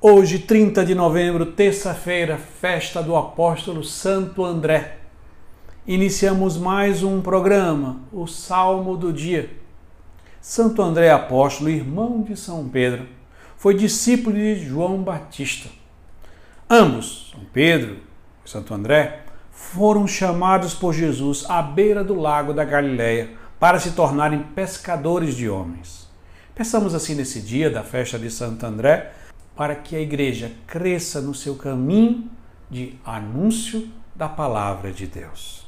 Hoje, 30 de novembro, terça-feira, festa do apóstolo Santo André. Iniciamos mais um programa, o Salmo do Dia. Santo André apóstolo, irmão de São Pedro, foi discípulo de João Batista. Ambos, São Pedro e Santo André, foram chamados por Jesus à beira do lago da Galileia para se tornarem pescadores de homens. Pensamos assim nesse dia da festa de Santo André para que a igreja cresça no seu caminho de anúncio da palavra de Deus.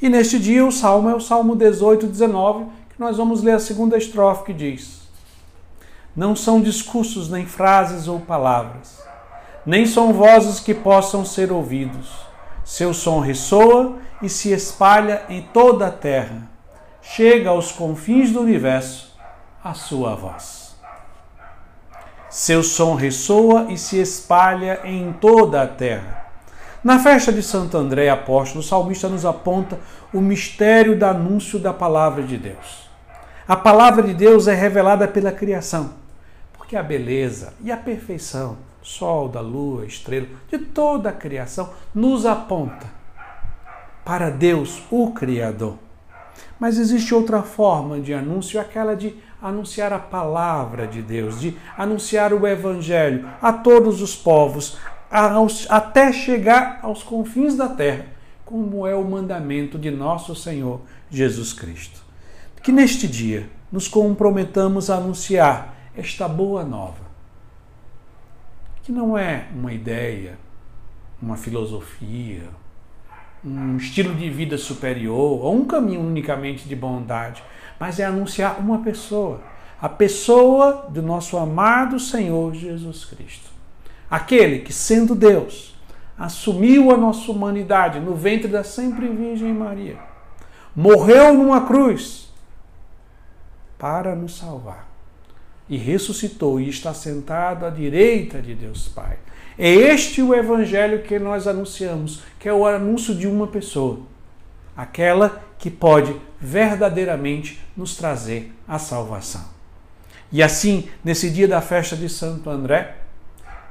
E neste dia o salmo é o Salmo 18, 19, que nós vamos ler a segunda estrofe que diz: Não são discursos, nem frases ou palavras, nem são vozes que possam ser ouvidos. Seu som ressoa e se espalha em toda a terra. Chega aos confins do universo a sua voz. Seu som ressoa e se espalha em toda a terra. Na festa de Santo André apóstolo, o salmista nos aponta o mistério do anúncio da palavra de Deus. A palavra de Deus é revelada pela criação, porque a beleza e a perfeição, sol, da lua, estrela, de toda a criação, nos aponta para Deus, o Criador. Mas existe outra forma de anúncio, aquela de anunciar a palavra de Deus, de anunciar o Evangelho a todos os povos, até chegar aos confins da terra, como é o mandamento de nosso Senhor Jesus Cristo. Que neste dia nos comprometamos a anunciar esta boa nova, que não é uma ideia, uma filosofia, um estilo de vida superior ou um caminho unicamente de bondade, mas é anunciar uma pessoa, a pessoa do nosso amado Senhor Jesus Cristo. Aquele que, sendo Deus, assumiu a nossa humanidade no ventre da sempre Virgem Maria, morreu numa cruz para nos salvar e ressuscitou e está sentado à direita de Deus Pai. É este o evangelho que nós anunciamos, que é o anúncio de uma pessoa, aquela que pode verdadeiramente nos trazer a salvação. E assim, nesse dia da festa de Santo André,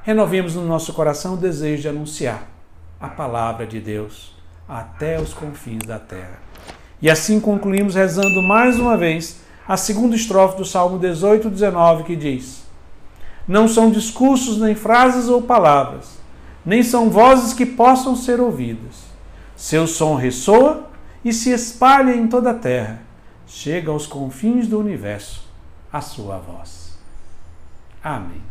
renovemos no nosso coração o desejo de anunciar a palavra de Deus até os confins da terra. E assim concluímos rezando mais uma vez a segunda estrofe do Salmo 18, 19, que diz: Não são discursos, nem frases ou palavras, nem são vozes que possam ser ouvidas. Seu som ressoa e se espalha em toda a terra, chega aos confins do universo a sua voz. Amém.